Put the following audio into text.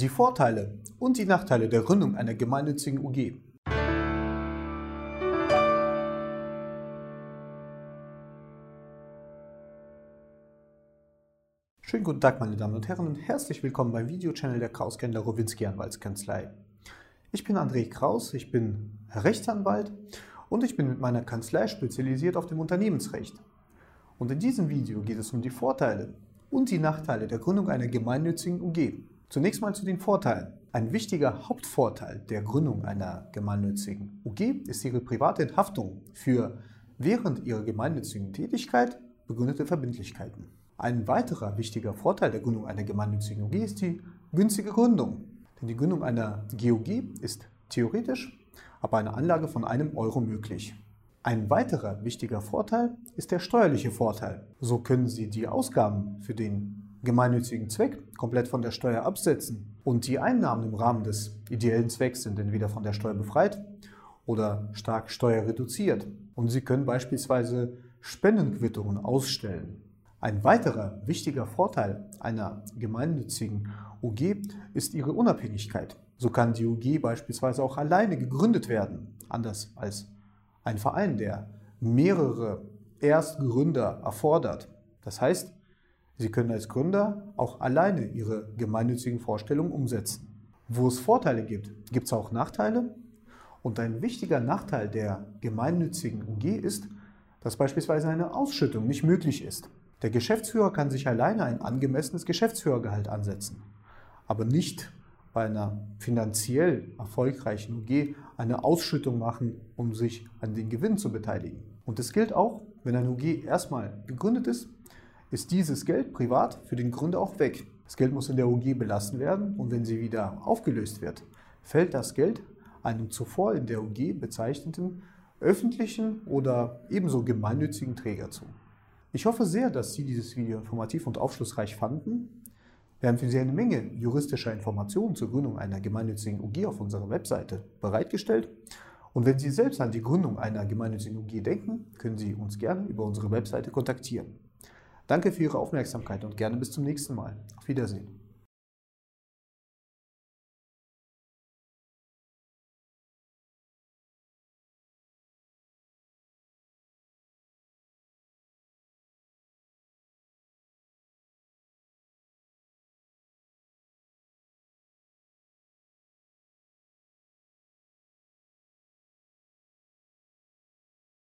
Die Vorteile und die Nachteile der Gründung einer gemeinnützigen UG. Schönen guten Tag, meine Damen und Herren, und herzlich willkommen beim Videochannel der Kraus-Kendler Rowinski Anwaltskanzlei. Ich bin André Kraus, ich bin Rechtsanwalt und ich bin mit meiner Kanzlei spezialisiert auf dem Unternehmensrecht. Und in diesem Video geht es um die Vorteile und die Nachteile der Gründung einer gemeinnützigen UG. Zunächst mal zu den Vorteilen. Ein wichtiger Hauptvorteil der Gründung einer gemeinnützigen UG ist ihre private Enthaftung für während ihrer gemeinnützigen Tätigkeit begründete Verbindlichkeiten. Ein weiterer wichtiger Vorteil der Gründung einer gemeinnützigen UG ist die günstige Gründung. Denn die Gründung einer GUG ist theoretisch ab einer Anlage von einem Euro möglich. Ein weiterer wichtiger Vorteil ist der steuerliche Vorteil. So können Sie die Ausgaben für den gemeinnützigen Zweck komplett von der Steuer absetzen und die Einnahmen im Rahmen des ideellen Zwecks sind entweder von der Steuer befreit oder stark steuerreduziert. Und Sie können beispielsweise Spendenquittungen ausstellen. Ein weiterer wichtiger Vorteil einer gemeinnützigen UG ist ihre Unabhängigkeit. So kann die UG beispielsweise auch alleine gegründet werden, anders als ein Verein, der mehrere Erstgründer erfordert. Das heißt, Sie können als Gründer auch alleine Ihre gemeinnützigen Vorstellungen umsetzen. Wo es Vorteile gibt, gibt es auch Nachteile. Und ein wichtiger Nachteil der gemeinnützigen UG ist, dass beispielsweise eine Ausschüttung nicht möglich ist. Der Geschäftsführer kann sich alleine ein angemessenes Geschäftsführergehalt ansetzen, aber nicht bei einer finanziell erfolgreichen UG eine Ausschüttung machen, um sich an den Gewinn zu beteiligen. Und das gilt auch, wenn eine UG erstmal gegründet ist, ist dieses Geld privat für den Gründer auch weg. Das Geld muss in der UG belassen werden und wenn sie wieder aufgelöst wird, fällt das Geld einem zuvor in der UG bezeichneten öffentlichen oder ebenso gemeinnützigen Träger zu. Ich hoffe sehr, dass Sie dieses Video informativ und aufschlussreich fanden. Wir haben für Sie eine Menge juristischer Informationen zur Gründung einer gemeinnützigen UG auf unserer Webseite bereitgestellt. Und wenn Sie selbst an die Gründung einer gemeinnützigen UG denken, können Sie uns gerne über unsere Webseite kontaktieren. Danke für Ihre Aufmerksamkeit und gerne bis zum nächsten Mal. Auf Wiedersehen.